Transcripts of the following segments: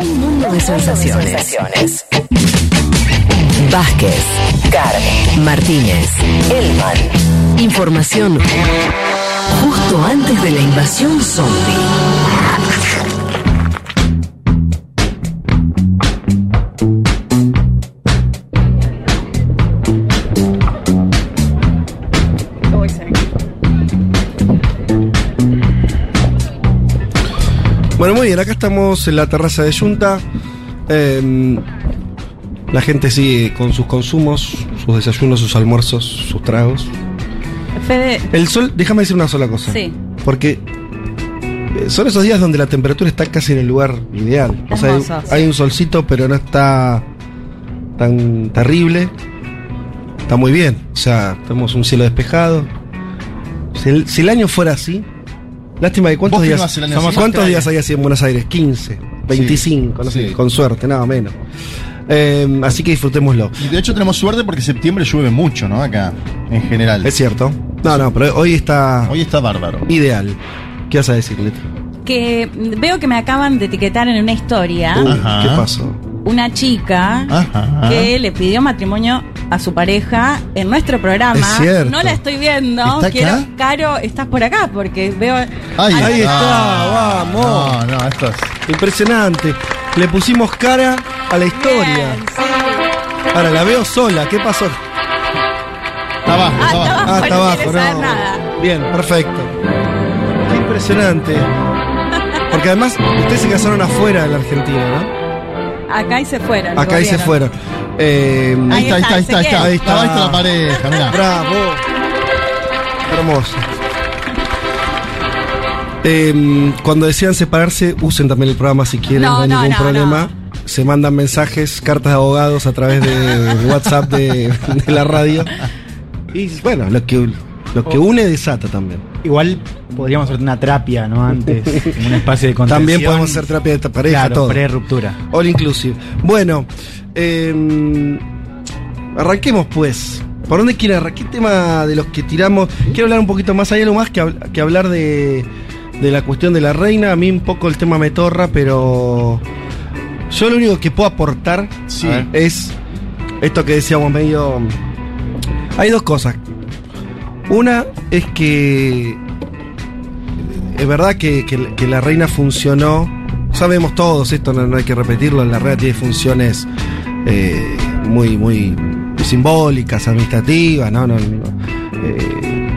Un mundo de sensaciones. Vázquez, Carmen, Martínez, Elman. Información justo antes de la invasión zombie. Bueno, muy bien, acá estamos en la terraza de Junta. Em, la gente sigue con sus consumos, sus desayunos, sus almuerzos, sus tragos. Fede, El sol, déjame decir una sola cosa. Sí. Porque eh, son esos días donde la temperatura está casi en el lugar ideal. O sea, hay, Hermoso, sí. hay un solcito, pero no está tan terrible. Está muy bien. O sea, tenemos un cielo despejado. Si el, si el año fuera así, lástima de cuántos días. ¿Cuántos días hay así en Buenos Aires? 15, 25, no sé, sí. con suerte, nada menos. Eh, así que disfrutémoslo. Y de hecho tenemos suerte porque septiembre llueve mucho, ¿no? Acá, en general. Es cierto. No, no, pero hoy está Hoy está bárbaro. ideal. ¿Qué vas a decir, Leti? que veo que me acaban de etiquetar en una historia Uy. ¿Qué pasó? una chica Ajá. que le pidió matrimonio a su pareja en nuestro programa. Es cierto. No la estoy viendo. ¿Está acá? Quiero, Caro, estás por acá porque veo. Ahí, Ahí está, Ah. vamos. No, no, esto es. Impresionante. Le pusimos cara a la historia. Bien, sí. Ahora la veo sola. ¿Qué pasó? Está abajo, Ah, está abajo. Ah, no está abajo, saber no. nada. Bien, perfecto. Qué impresionante. Porque además ustedes se casaron afuera de la Argentina, ¿no? Acá y se fueron. Acá y se fueron. Eh, Ahí está, ahí está, ahí está, ahí está. Ahí está. Ahí está la pareja, mirá. Bravo. Hermoso. Eh, cuando desean separarse, usen también el programa si quieren, no, No, hay ningún no, problema. Se mandan mensajes, cartas de abogados a través de WhatsApp de, de la radio. Y bueno, lo que, lo que une desata también. Igual podríamos hacer una terapia, ¿no? Antes, en un espacio de contención. También podemos hacer terapia de pareja, Claro, todo. pre-ruptura. All inclusive. Bueno, eh, arranquemos pues. ¿Por dónde quiere arrancar? ¿Qué tema de los que tiramos? Quiero hablar un poquito más. Hay algo más que, hab- que hablar de, de la cuestión de la reina. A mí un poco el tema me torra, pero yo lo único que puedo aportar Sí. es esto que decíamos medio... Hay dos cosas. Una es que es verdad que, que- la reina funcionó. Sabemos todos, esto no, no hay que repetirlo, la reina tiene funciones eh, muy, muy simbólicas, administrativas, ¿no? no. Eh,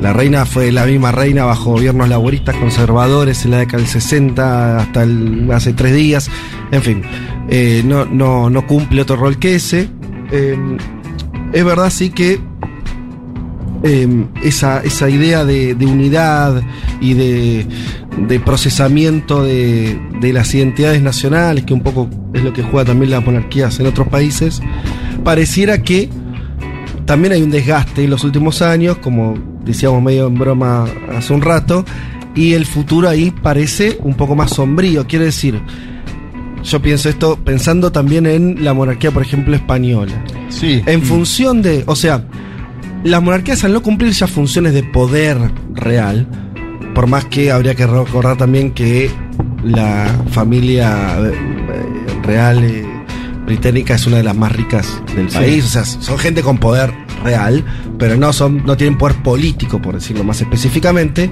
la reina fue la misma reina bajo gobiernos laboristas conservadores en la década del 60 hasta hace tres días. En fin, eh, no, no, no cumple otro rol que ese. Es verdad, sí que eh, esa, esa idea de, de unidad y de, de procesamiento de, de las identidades nacionales, que un poco es lo que juega también las monarquías en otros países, pareciera que también hay un desgaste en los últimos años, como decíamos medio en broma hace un rato, y el futuro ahí parece un poco más sombrío. Quiere decir, yo pienso esto pensando también en la monarquía, por ejemplo, española. Sí. En función de, o sea, las monarquías al no cumplir ya funciones de poder real, por más que habría que recordar también que la familia eh, real eh, británica es una de las más ricas del Sí. país, o sea, son gente con poder real, pero no son no tienen poder político, por decirlo más específicamente.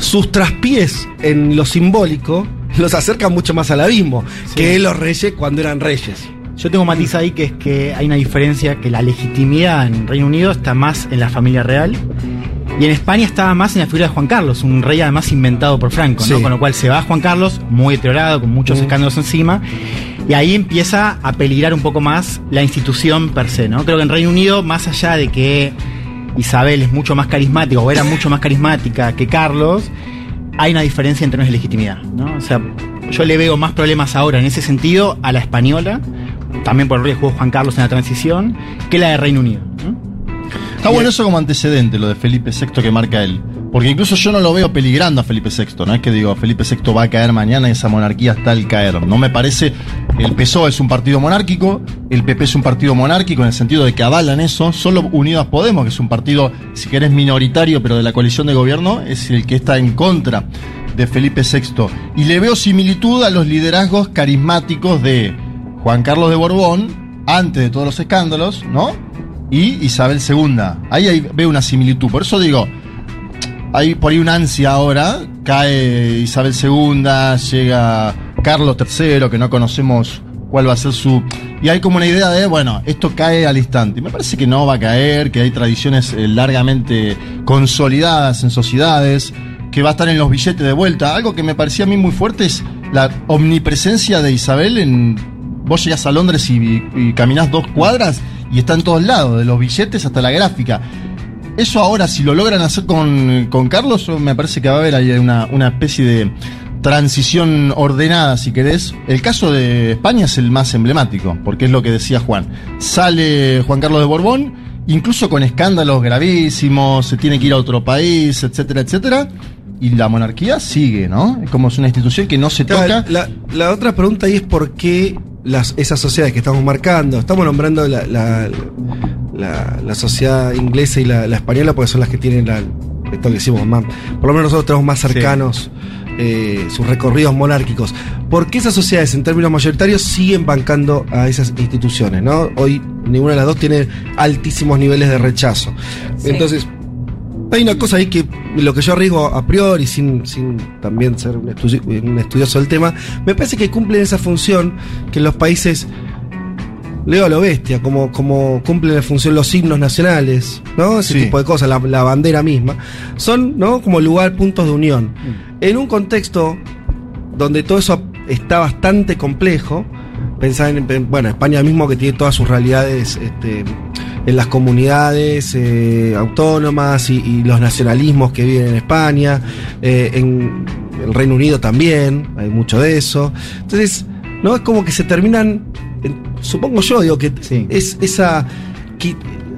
Sus traspiés en lo simbólico los acercan mucho más al abismo que los reyes cuando eran reyes. Yo tengo matiz ahí que es que hay una diferencia que la legitimidad en Reino Unido está más en la familia real y en España estaba más en la figura de Juan Carlos, un rey además inventado por Franco, ¿no? Sí. Con lo cual se va Juan Carlos, muy deteriorado, con muchos escándalos encima, y ahí empieza a peligrar un poco más la institución per se, ¿no? Creo que en Reino Unido, más allá de que Isabel es mucho más carismática o era mucho más carismática que Carlos, hay una diferencia en términos de legitimidad, ¿no? O sea, yo le veo más problemas ahora en ese sentido a la española, también por el jugó Juan Carlos en la transición, que la de Reino Unido. Está bueno eso como antecedente, lo de Felipe VI que marca él. Porque incluso yo no lo veo peligrando a Felipe VI, no es que digo, Felipe VI va a caer mañana y esa monarquía está al caer. No me parece, el PSOE es un partido monárquico, el PP es un partido monárquico en el sentido de que avalan eso, solo Unidas Podemos, que es un partido, si querés, minoritario, pero de la coalición de gobierno, es el que está en contra de Felipe VI. Y le veo similitud a los liderazgos carismáticos de Juan Carlos de Borbón, antes de todos los escándalos, ¿no? Y Isabel II. Ahí, ahí veo una similitud. Por eso digo, hay por ahí una ansia ahora. Cae Isabel II, llega Carlos III, que no conocemos cuál va a ser su. Y hay como una idea de, bueno, esto cae al instante. Me parece que no va a caer, que hay tradiciones eh, largamente consolidadas en sociedades, que va a estar en los billetes de vuelta. Algo que me parecía a mí muy fuerte es la omnipresencia de Isabel en. Vos llegás a Londres y, y caminás dos cuadras y está en todos lados, de los billetes hasta la gráfica. Eso ahora, si lo logran hacer con, con Carlos, me parece que va a haber ahí una, una especie de transición ordenada, si querés. El caso de España es el más emblemático, porque es lo que decía Juan. Sale Juan Carlos de Borbón, incluso con escándalos gravísimos, se tiene que ir a otro país, etcétera, etcétera. Y la monarquía sigue, ¿no? Como es una institución que no se toca. La, la otra pregunta ahí es por qué las, esas sociedades que estamos marcando, estamos nombrando la, la, la, la sociedad inglesa y la, la española porque son las que tienen la, esto que decimos más, por lo menos nosotros tenemos más cercanos eh, sus recorridos monárquicos. ¿Por qué esas sociedades en términos mayoritarios siguen bancando a esas instituciones? ¿no? Hoy ninguna de las dos tiene altísimos niveles de rechazo. Sí. Entonces, hay una cosa ahí que lo que yo arriesgo a priori, sin, sin también ser un, estudi- un estudioso del tema, me parece que cumplen esa función que en los países, leo a lo bestia, como, como cumplen la función los himnos nacionales, ¿no? Ese Sí. tipo de cosas, la, la bandera misma, son, ¿no? Como lugar, puntos de unión. En un contexto donde todo eso está bastante complejo, pensar en, en- bueno, España mismo que tiene todas sus realidades este, en las comunidades eh, autónomas y, y los nacionalismos que viven en España, eh, en el Reino Unido también, hay mucho de eso. Entonces, no es como que se terminan, supongo yo, digo que Sí. es esa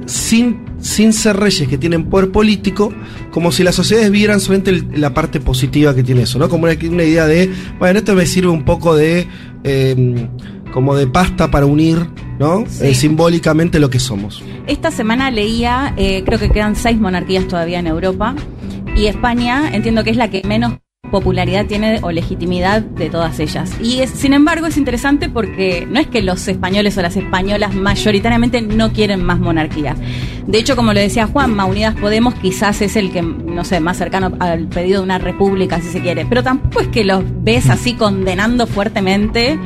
sin sin ser reyes que tienen poder político, como si las sociedades vieran solamente el- la parte positiva que tiene eso, ¿no? Como una, una idea de, bueno, esto me sirve un poco de, eh, como de pasta para unir, ¿no? Sí. Eh, simbólicamente lo que somos. Esta semana leía, eh, creo que quedan seis monarquías todavía en Europa y España entiendo que es la que menos popularidad tiene o legitimidad de todas ellas. Y es- sin embargo es interesante porque no es que los españoles o las españolas mayoritariamente no quieren más monarquía. De hecho, como lo decía Juanma, Unidas Podemos quizás es el que, no sé, más cercano al pedido de una república, si se quiere. Pero tampoco es que los ves así condenando fuertemente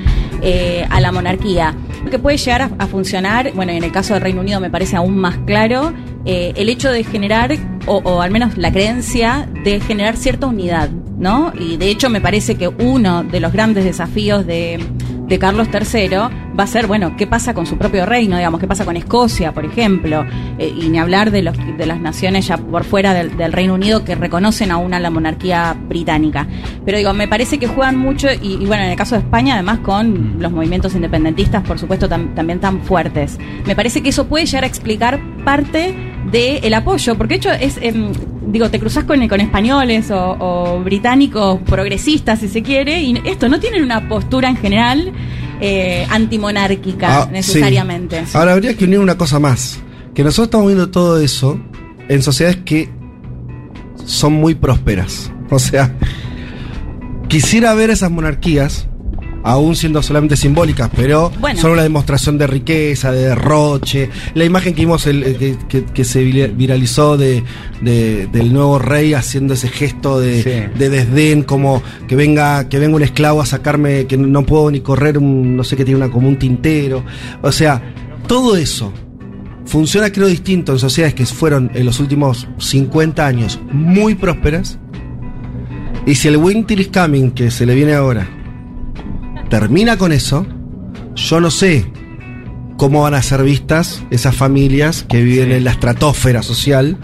eh, a la monarquía. Que puede llegar a, funcionar, bueno, en el caso del Reino Unido me parece aún más claro, eh, el hecho de generar, o, o al menos la creencia de generar cierta unidad, ¿no? Y de hecho me parece que uno de los grandes desafíos de, de Carlos III va a ser, bueno, ¿qué pasa con su propio reino? Digamos, ¿qué pasa con Escocia, por ejemplo? Eh, y ni hablar de, los, de las naciones ya por fuera del, del Reino Unido que reconocen aún a la monarquía británica. Pero digo, me parece que juegan mucho, y, y bueno, en el caso de España, además con los movimientos independentistas, por supuesto, tam- también tan fuertes. Me parece que eso puede llegar a explicar parte del apoyo, porque de hecho es, em, digo, te cruzas con, con españoles o, o británicos progresistas, si se quiere, y esto no tienen una postura en general eh, antimonárquica Ah, necesariamente. sí. Ahora habría que unir una cosa más, que nosotros estamos viendo todo eso en sociedades que son muy prósperas. O sea, quisiera ver esas monarquías, aún siendo solamente simbólicas, pero Bueno. son una demostración de riqueza, de derroche. La imagen que vimos, el, el que, que- que se vira- viralizó de, de- del nuevo rey haciendo ese gesto de, Sí. de desdén, como que venga, que venga un esclavo a sacarme, que no puedo ni correr, un, no sé qué tiene una, como un tintero. O sea, todo eso funciona creo distinto en sociedades que fueron en los últimos 50 años muy prósperas. Y si el Winter is Coming, que se le viene ahora, termina con eso, yo no sé cómo van a ser vistas esas familias que viven en la estratosfera social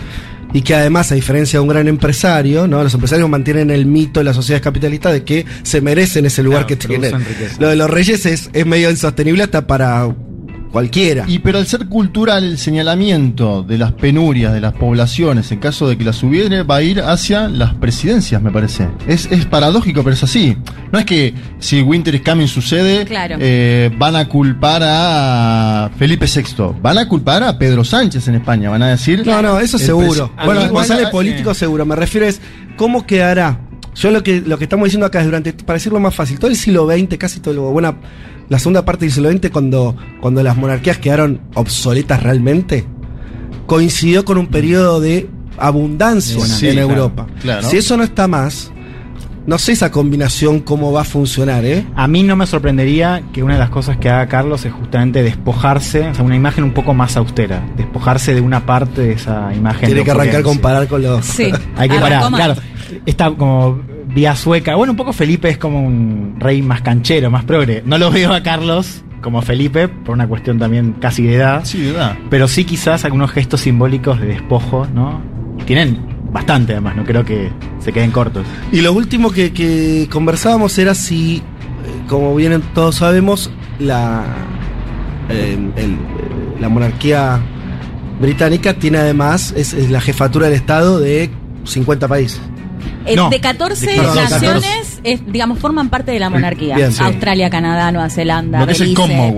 y que además, a diferencia de un gran empresario, ¿no? los empresarios mantienen el mito de las sociedades capitalistas de que se merecen ese lugar Claro, que tienen. Lo de los reyes es, es medio insostenible hasta para cualquiera. Y pero al ser cultural el señalamiento de las penurias de las poblaciones, en caso de que las hubiere, va a ir hacia las presidencias, me parece. Es, es paradójico, pero es así. No es que si Winter is Coming sucede, Claro. eh, van a culpar a Felipe VI. Van a culpar a Pedro Sánchez en España. Van a decir. No, no, eso seguro. Bueno, sí. político seguro. Me refiero es cómo quedará Yo lo que, lo que estamos diciendo acá es durante, para decirlo más fácil, todo el siglo XX, casi todo lo buena, la segunda parte del siglo XX, cuando, cuando las monarquías quedaron obsoletas realmente, coincidió con un periodo de abundancia Sí, en claro, Europa. claro. Si eso no está más, no sé esa combinación cómo va a funcionar, ¿eh? A mí no me sorprendería que una de las cosas que haga Carlos es justamente despojarse, o sea, una imagen un poco más austera, despojarse de una parte de esa imagen. Tiene que arrancar a opulencia. comparar con los. Sí. Hay que Arrancó parar, claro. Está como vía sueca. Bueno, un poco Felipe es como un rey más canchero, más progre. No lo veo a Carlos como Felipe, por una cuestión también casi de edad. Sí, ¿verdad? Pero sí quizás algunos gestos simbólicos de despojo, ¿no? Tienen bastante además, no creo que se queden cortos. Y lo último que, que conversábamos era si, eh, como bien todos sabemos, la, eh, el- la monarquía británica tiene además, es, es la jefatura del Estado de 50 países. Eh, No, de 14 de 14. naciones, es, digamos, forman parte de la monarquía. Bien, sí. Australia, Canadá, Nueva Zelanda, Belice.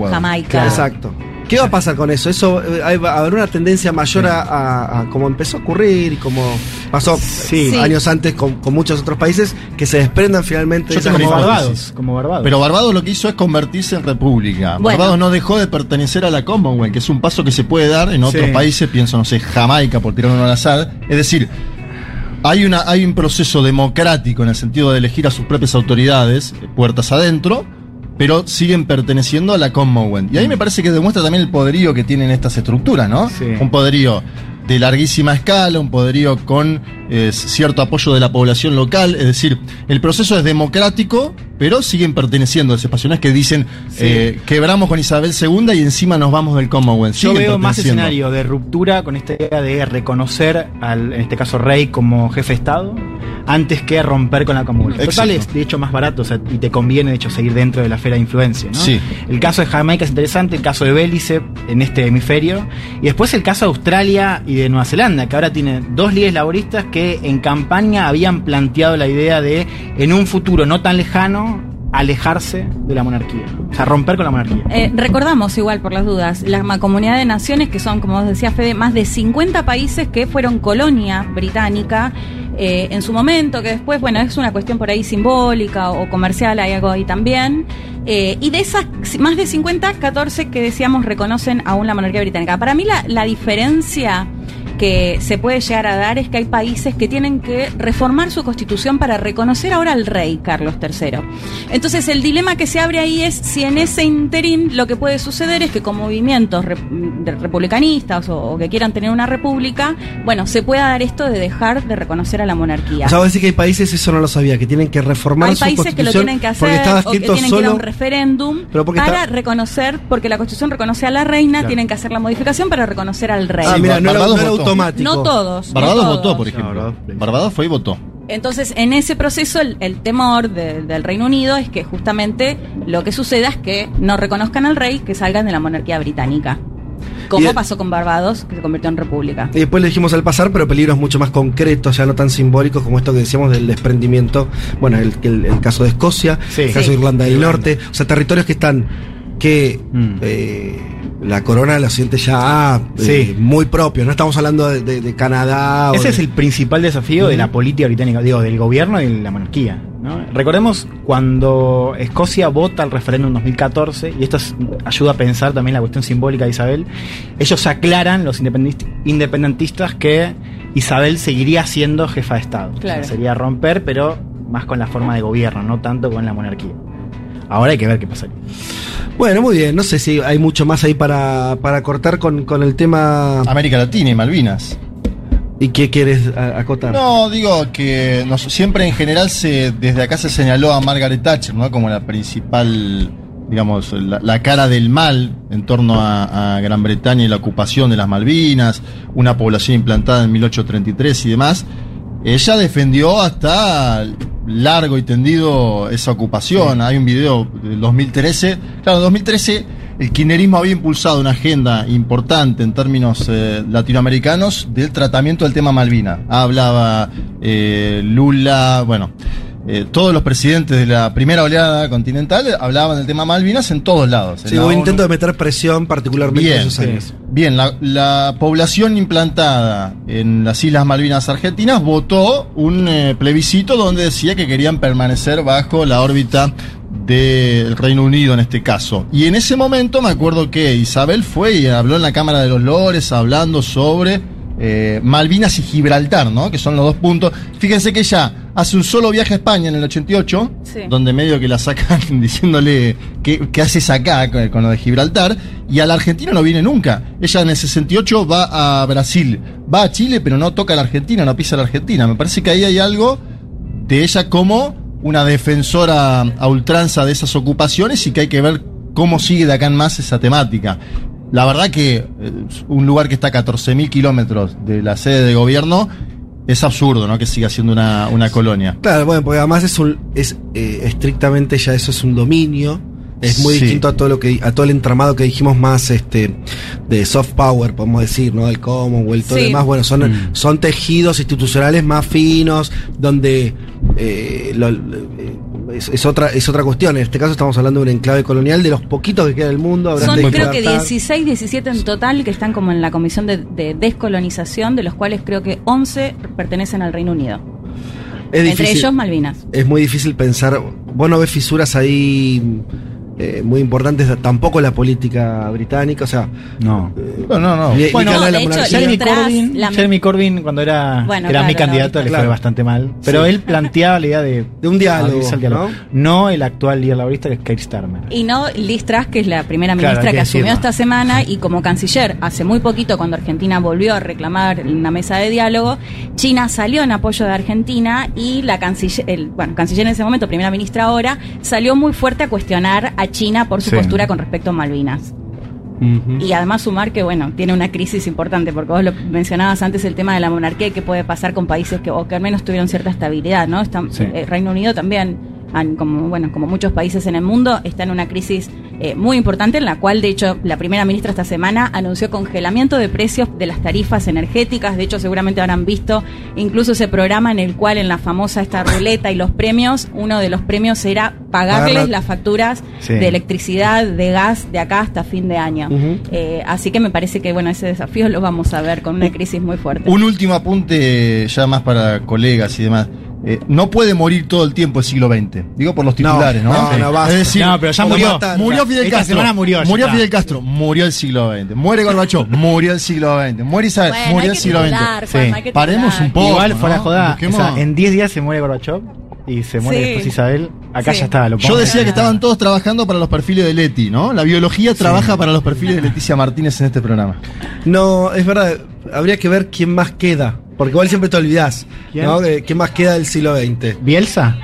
Jamaica. Exacto. ¿Qué va a pasar con eso? Eso eh, va a haber una tendencia mayor a, a- a como empezó a ocurrir y como pasó Sí. Sí. años antes con, con muchos otros países que se desprendan finalmente Yo de Como. Barbados, como Barbados. Pero Barbados lo que hizo es convertirse en república. Bueno. Barbados no dejó de pertenecer a la Commonwealth, que es un paso que se puede dar en otros Sí. países, pienso, no sé, Jamaica, por tirar uno al azar. Es decir, hay, una, hay un proceso democrático en el sentido de elegir a sus propias autoridades, eh, puertas adentro, pero siguen perteneciendo a la Commonwealth. Y ahí me parece que demuestra también el poderío que tienen estas estructuras, ¿no? Sí. Un poderío de larguísima escala, un poderío con eh, cierto apoyo de la población local. Es decir, el proceso es democrático, pero siguen perteneciendo a ese espacio. No es que dicen, eh, quebramos con Isabel II y encima nos vamos del Commonwealth. Yo Siguen veo más escenario de ruptura con esta idea de reconocer al, en este caso, rey como jefe de Estado, antes que romper con la Commonwealth. Total Exacto. es, de hecho, más barato, o sea, y te conviene, de hecho, seguir dentro de la esfera de influencia, ¿no? Sí. El caso de Jamaica es interesante, el caso de Belice en este hemisferio, y después el caso de Australia y de Nueva Zelanda, que ahora tiene dos líderes laboristas que en campaña habían planteado la idea de, en un futuro no tan lejano, alejarse de la monarquía, o sea, romper con la monarquía. Eh, recordamos igual por las dudas, la comunidad de naciones que son, como vos decías Fede, más de 50 países que fueron colonia británica eh, en su momento, que después, bueno, es una cuestión por ahí simbólica o comercial, hay algo ahí también. Eh, y de esas más de 50, 14 que decíamos reconocen aún la monarquía británica. Para mí la, la diferencia que se puede llegar a dar es que hay países que tienen que reformar su constitución para reconocer ahora al rey Carlos III. Entonces el dilema que se abre ahí es si en ese interín lo que puede suceder es que con movimientos republicanistas o, o que quieran tener una república, bueno, se pueda dar esto de dejar de reconocer a la monarquía. O sea, decís que hay países, eso no lo sabía, que tienen que reformar hay su países que lo tienen que hacer estaba o que tienen que ir a solo un referéndum para está- reconocer, porque la constitución reconoce a la reina, Claro. tienen que hacer la modificación para reconocer al rey. Ah, mira, no no era votó. Automático. no todos. no Barbados todos. votó, por No, ejemplo. Barbados- Barbados fue y votó. Entonces, en ese proceso, el, el temor de- del Reino Unido es que justamente lo que suceda es que no reconozcan al rey, que salgan de la monarquía británica. Como de- pasó con Barbados, que se convirtió en república. Y después le dijimos al pasar, pero peligros mucho más concretos, ya no tan simbólicos como esto que decíamos del desprendimiento. Bueno, el, el- el caso de Escocia, Sí. el caso Sí. de Irlanda del Irlanda. Norte, o sea, territorios que están que Mm. eh, la corona la siente ya ah, eh, Sí. muy propio. No estamos hablando de, de- de Canadá. o Ese de- es el principal desafío de la política británica, digo, del gobierno y de la monarquía. ¿no? Recordemos cuando Escocia vota el referéndum en 2014, y esto es- ayuda a pensar también la cuestión simbólica de Isabel, ellos aclaran, los independentistas, que Isabel seguiría siendo jefa de Estado. O sea, Claro. sería romper, pero más con la forma de gobierno, no tanto con la monarquía. Ahora hay que ver qué pasaría. Bueno, muy bien. No sé si hay mucho más ahí para, para cortar con, con el tema. América Latina y Malvinas. ¿Y qué quieres acotar? No, digo que nos- siempre en general se desde acá se señaló a Margaret Thatcher, ¿no? Como la principal, digamos, la, la cara del mal en torno a, a Gran Bretaña y la ocupación de las Malvinas, una población implantada en 1833 y demás. Ella defendió hasta largo y tendido esa ocupación. Hay un video del 2013. Claro, en 2013 el kirchnerismo había impulsado una agenda importante en términos eh, latinoamericanos del tratamiento del tema Malvina. Hablaba eh, Lula, bueno, eh, todos los presidentes de la primera oleada continental hablaban del tema Malvinas en todos lados. En Sí, hubo intento de meter presión, particularmente en Bien, esos años. bien la, la población implantada en las Islas Malvinas Argentinas votó un eh, plebiscito donde decía que querían permanecer bajo la órbita del Reino Unido en este caso. Y en ese momento me acuerdo que Isabel fue y habló en la Cámara de los Lores hablando sobre eh, Malvinas y Gibraltar, ¿no? Que son los dos puntos. Fíjense que ella hace un solo viaje a España en el 88, Sí. donde medio que la sacan diciéndole qué, qué haces acá con, con lo de Gibraltar, y a la Argentina no viene nunca. Ella en el 68 va a Brasil, va a Chile, pero no toca a la Argentina, no pisa a la Argentina. Me parece que ahí hay algo de ella como una defensora a ultranza de esas ocupaciones y que hay que ver cómo sigue de acá en más esa temática. La verdad que eh, un lugar que está a 14.000 kilómetros de la sede de gobierno es absurdo, ¿no? Que siga siendo una, una colonia. Claro, bueno, porque además es un, es eh, estrictamente ya eso es un dominio. Es muy Sí. distinto a todo lo que a todo el entramado que dijimos más este de soft power, podemos decir, ¿no? El Commonwealth, todo Sí. lo demás, bueno, son, Mm. son tejidos institucionales más finos, donde eh, lo- eh, es, es otra, es otra cuestión. En este caso estamos hablando de un enclave colonial de los poquitos que queda del mundo. habrá Son creo que Gibraltar. 16, 17 en total que están como en la comisión de, de descolonización, de los cuales creo que 11 pertenecen al Reino Unido. Es Entre difícil. ellos Malvinas. es muy difícil pensar. Vos no ves fisuras ahí eh, muy importantes, tampoco la política británica, o sea. No. No, no, no. ni- Bueno, de hecho. Jeremy Mientras Corbyn, la- Jeremy Corbyn, cuando era, Bueno, era mi candidato, le claro. fue bastante mal. Pero Sí. él planteaba la idea de, De un diálogo. No el actual líder laborista, que es Keir Starmer. Y no Liz Truss, que es la primera ministra que que asumió esta semana y como canciller hace muy poquito cuando Argentina volvió a reclamar una mesa de diálogo, China salió en apoyo de Argentina y la canciller, el, bueno, canciller en ese momento, primera ministra ahora, salió muy fuerte a cuestionar a China por su Sí. postura con respecto a Malvinas. Y además sumar que, bueno, tiene una crisis importante, porque vos lo mencionabas antes el tema de la monarquía y qué puede pasar con países que, o que al menos tuvieron cierta estabilidad, ¿no? Están, Sí. eh, Reino Unido también, como, bueno, como muchos países en el mundo, está en una crisis eh, muy importante, en la cual, de hecho, la primera ministra esta semana anunció congelamiento de precios de las tarifas energéticas. De hecho, seguramente habrán visto incluso ese programa en el cual, en la famosa esta ruleta y los premios, uno de los premios era pagarles Pagar la- las facturas Sí. de electricidad, de gas, de acá hasta fin de año. Eh, así que me parece que bueno ese desafío lo vamos a ver con una crisis muy fuerte. Un último apunte ya más para colegas y demás. Eh, no puede morir todo el tiempo el siglo XX. Digo por los titulares, ¿no? no, Sí. no, basta. es decir, No, pero ya murió. Murió Fidel Esta Castro. semana murió, Murió. Fidel Castro. Murió el siglo XX. Muere Gorbachov. murió el siglo XX. Muere Isabel. Bueno, murió el siglo titular, XX. Sí. Paremos un poco. Igual fuera ¿no? joda. O sea, en 10 días se muere Gorbachev y se muere Sí. después Isabel. Acá Sí. ya está. Lo Yo decía que estaban todos trabajando para los perfiles de Leti, ¿no? La biología trabaja para los perfiles de Leticia Martínez en este programa. No, es verdad, habría que ver quién más queda. Porque igual siempre te olvidás, ¿Quién? ¿no? De ¿Quién más queda del siglo XX? ¿Bielsa?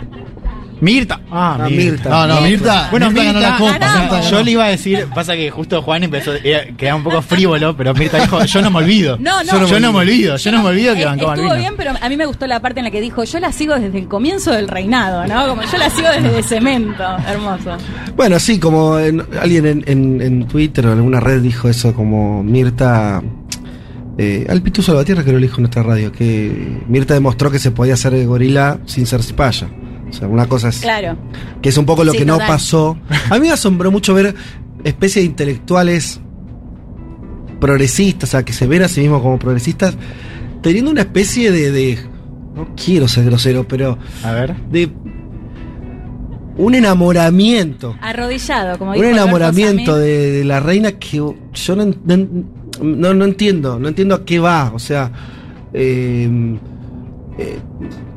Mirta. Ah, Ah, Mirta. Mirta. No, no, Mirta. Bueno, Mirta ganó Mirta, la copa. Mirta. Yo le iba a decir, pasa que justo Juan empezó, era- quedaba un poco frívolo, pero Mirta dijo, yo no me olvido. No, no. Yo no me olvido, yo no me olvido que bancó Estuvo bien, pero a mí me gustó la parte en la que dijo, yo la sigo desde el comienzo del reinado, ¿no? Como yo la sigo desde de cemento. Hermoso. Bueno, sí, como en- alguien en, en- en Twitter o en alguna red dijo eso, como Mirta. Eh, al Pitu Salvatierra que lo dijo en nuestra radio, que Mirta demostró que se podía hacer gorila sin ser cipaya. O sea, una cosa es. Claro. Que es un poco lo Sí, que no pasó. A mí me asombró mucho ver especies de intelectuales progresistas, o sea, que se ven a sí mismos como progresistas, teniendo una especie de. de- no quiero ser grosero, pero. A ver. de. un enamoramiento. Arrodillado, como Un dijo enamoramiento de, de la reina que yo no, no, no- no entiendo, no entiendo a qué va, o sea, eh, eh,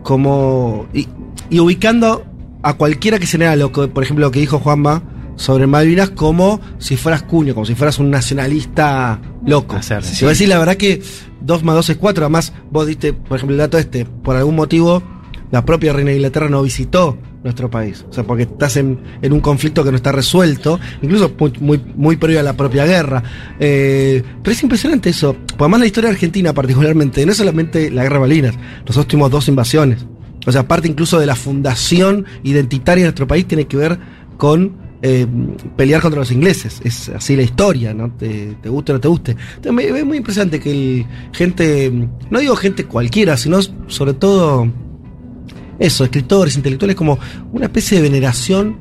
como y, y ubicando a cualquiera que se lea lo que, por ejemplo, lo que dijo Juanma sobre Malvinas como si fueras cuño, como si fueras un nacionalista loco. Hacer, Si sí. decís la verdad que 2 más 2 es 4, además vos diste, por ejemplo, el dato este, por algún motivo la propia reina de Inglaterra no visitó nuestro país. O sea, porque estás en, un conflicto que no está resuelto, incluso muy, muy, muy previo a la propia guerra. Eh, pero es impresionante eso. Porque además la historia argentina particularmente, no es solamente la guerra de Malvinas, los últimos dos invasiones. O sea, parte incluso de la fundación identitaria de nuestro país tiene que ver con eh, pelear contra los ingleses. Es así la historia, ¿no? Te, te guste o no te guste. Entonces, es muy impresionante que el, gente, no digo gente cualquiera, sino sobre todo eso, escritores, intelectuales, como una especie de veneración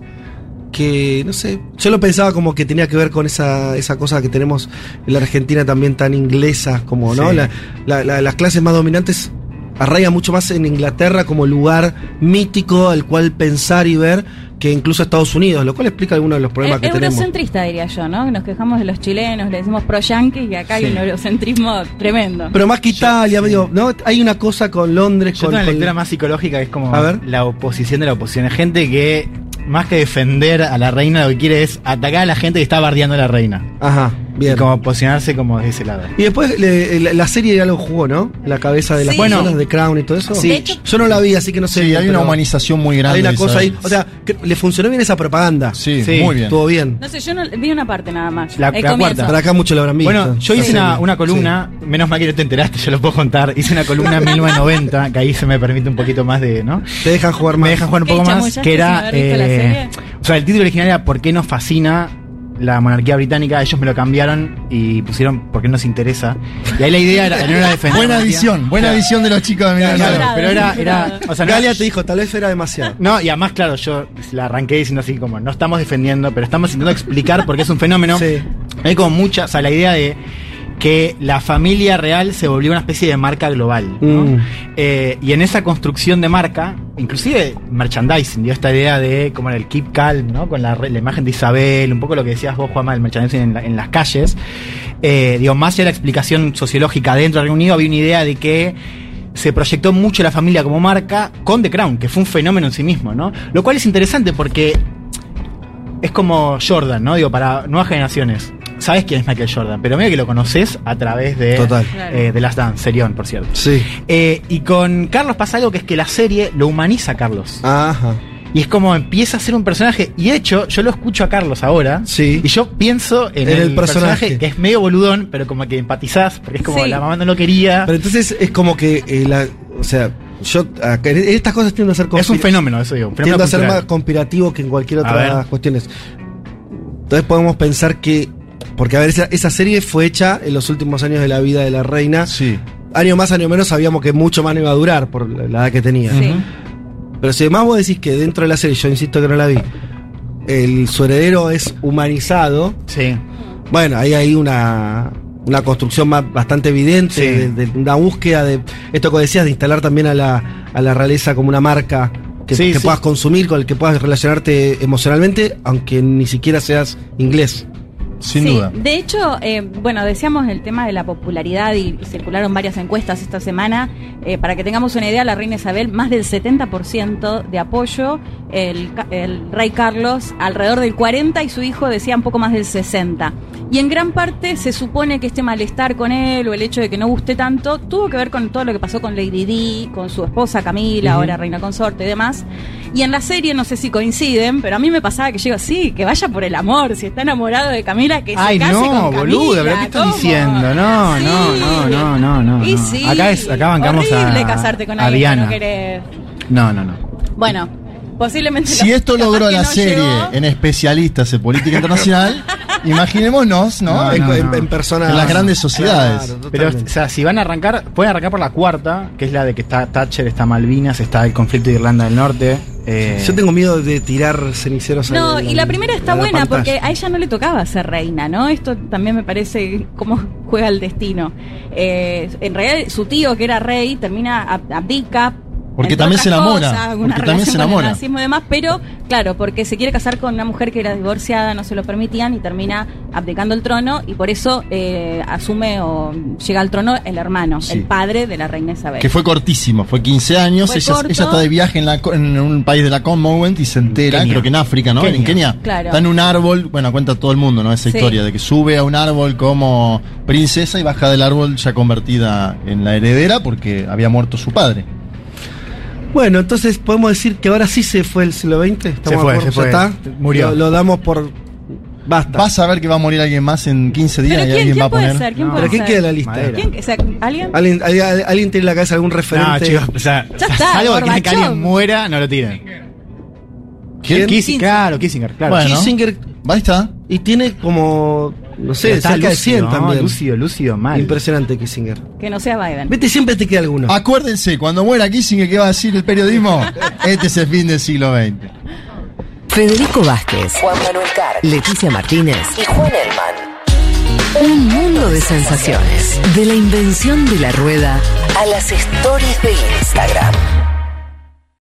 que, no sé, yo lo pensaba como que tenía que ver con esa, esa cosa que tenemos en la Argentina también tan inglesa, como, ¿no? Sí. La- la- la- las clases más dominantes arraigan mucho más en Inglaterra como lugar mítico al cual pensar y ver que incluso Estados Unidos, lo cual explica algunos de los problemas Eh, que tenemos. eurocentrista, diría yo, ¿no? Nos quejamos de los chilenos, le decimos pro-yanquis y acá hay un eurocentrismo tremendo. Pero más que Italia, medio, ¿no? Hay una cosa con Londres, Yo con, tengo una con- lectura más psicológica que es como A ver. la oposición de la oposición. Hay gente que, más que defender a la reina, lo que quiere es atacar a la gente que está bardeando a la reina. Ajá, bien. Y como posicionarse como de ese lado. Y después le- la, la serie algo jugó, ¿no? La cabeza de las Sí. personas de Crown y todo eso. Sí. Hecho- Yo no la vi, así que no sé. Sí, bien, hay una humanización muy grande. Hay una cosa ahí. O sea, que le funcionó bien esa propaganda. Sí, Sí. muy bien. Estuvo bien. No sé, yo no, vi una parte nada más. La- la cuarta. Para acá mucho lo habrán visto. Bueno, yo hice una, una columna, menos mal que no te enteraste, yo lo puedo contar. Hice una columna en 1990, que ahí se me permite un poquito más de, ¿no? Te dejan jugar más. Me dejan jugar un ¿Qué, poco más, que era... la serie? o sea, el título original era ¿Por qué nos fascina la monarquía británica? Ellos me lo cambiaron y pusieron ¿Por qué nos interesa? Y ahí la idea era, no era defender. Buena edición, buena Claro. edición de los chicos de Claro, 1990. pero era, era, o sea, no- Galia te dijo, tal vez era demasiado. no, y además, claro, yo la arranqué diciendo así como, no estamos defendiendo, pero estamos intentando explicar por qué es un fenómeno. Sí. Hay como mucha, o sea, la idea de que la familia real se volvió una especie de marca global. ¿no? Mm. Eh, y en esa construcción de marca, inclusive merchandising, dio esta idea de como era el keep calm, ¿no? Con la, imagen de Isabel, un poco lo que decías vos, Juanma, del merchandising en, la- en las calles. Eh, digo, más allá de la explicación sociológica dentro del Reino Unido, había una idea de que se proyectó mucho la familia como marca con The Crown, que fue un fenómeno en sí mismo, ¿no? Lo cual es interesante porque es como Jordan, ¿no? Digo, para nuevas generaciones. Sabes quién es Michael Jordan, pero mira que lo conoces a través de Total. Eh, The Last Dance, Serión, por cierto. Sí. Eh, y con Carlos pasa algo que es que la serie lo humaniza a Carlos. Ajá. Y es como empieza a ser un personaje. Y de hecho, yo lo escucho a Carlos ahora. Sí. Y yo pienso en, En el, el personaje. personaje. que es medio boludón, pero como que empatizás, porque es como Sí. la mamá no lo quería. Pero entonces es como que eh, la, o sea, yo estas cosas tiendo a ser es un fenómeno, eso digo. un fenómeno tiendo a ser cultural. más conspirativo que en cualquier otra ver. cuestiones. Entonces podemos pensar que porque a ver esa, esa serie fue hecha en los últimos años de la vida de la reina. Sí. Año más, año menos sabíamos que mucho más no iba a durar por la la edad que tenía. Sí. Pero si además vos decís que dentro de la serie, yo insisto que no la vi, el su heredero es humanizado, Sí. bueno, ahí hay una, una construcción más, bastante evidente, Sí. de, de una búsqueda de esto que decías, de instalar también a la, a la realeza como una marca que, Sí, que sí. puedas consumir, con el que puedas relacionarte emocionalmente, aunque ni siquiera seas inglés. Sin Sí, duda. De hecho, eh, bueno, decíamos el tema de la popularidad y circularon varias encuestas esta semana. Eh, para que tengamos una idea, la reina Isabel, más del 70% de apoyo, el, el rey Carlos alrededor del 40% y su hijo decía un poco más del 60%. Y en gran parte se supone que este malestar con él o el hecho de que no guste tanto tuvo que ver con todo lo que pasó con Lady Di, con su esposa Camila, ahora reina consorte y demás. Y en la serie, no sé si coinciden, pero a mí me pasaba que yo digo, sí, que vaya por el amor, si está enamorado de Camila, que Ay, se case no, con Camila. boluda, pero ¿qué estás ¿cómo? diciendo? No, Sí. no, no, no, no, no, Y sí, Acá es- acá bancamos a- horrible casarte con a alguien Diana. que no querés. No, no, no. Bueno, posiblemente... Si lo- esto logró la no serie llegó. en especialistas en política internacional, imaginémonos, ¿no? No, en, no, en- no. en personas. En las grandes sociedades. Claro, Pero, o sea, si van a arrancar, pueden arrancar por la cuarta, que es la de que está Thatcher, está Malvinas, está el conflicto de Irlanda del Norte. eh, Yo tengo miedo de tirar ceniceros No, y la primera está buena pantalla. porque a ella no le tocaba ser reina, ¿no? Esto también me parece cómo juega el destino. Eh, en realidad, su tío, que era rey, termina ab- abdica. Porque también se enamora, cosas, porque también se con el enamora. nazismo y demás, pero claro, porque se quiere casar con una mujer que era divorciada, no se lo permitían y termina abdicando el trono y por eso eh, asume o llega al trono el hermano, Sí. el padre de la reina Isabel. Que fue cortísimo, fue 15 años. Fue ella, ella está de viaje en, la co- en un país de la Commonwealth y se entera, Kenia. creo que en África, ¿no? Kenia. En Kenia. Claro. Está en un árbol, bueno, cuenta todo el mundo, ¿no? Esa Sí. historia de que sube a un árbol como princesa y baja del árbol ya convertida en la heredera porque había muerto su padre. Bueno, entonces podemos decir que ahora sí se fue el siglo XX. ¿Estamos Se fue, acuerdo? se ¿Ya fue. está? Murió. Lo, lo damos por. Basta. Vas a ver que va a morir alguien más en 15 días ¿Pero y quién, alguien quién va a poner. ser? ¿Quién No. puede ¿Pero quién ser? queda en la lista? ¿Quién? O sea, ¿Alguien? ¿Alguien, alguien, alguien tiene en la cabeza algún No, referente? chicos, o sea, Ya está, algo que alguien muera, no lo tiren. ¿Quién? Kissinger, claro, Kissinger, claro. Bueno. Kissinger. Ahí está. Y tiene como. No sé, está cerca de lúcido, 100 ¿no? también. Lúcido, lúcido, mal. Impresionante Kissinger. Que no sea Biden. Vete, siempre te queda alguno. Acuérdense, cuando muera Kissinger, ¿qué va a decir el periodismo? Este es el fin del siglo XX. Federico Vázquez, Juan Manuel Carr Leticia Martínez. y Juan Elman. Un mundo de sensaciones. De la invención de la rueda A las stories de Instagram.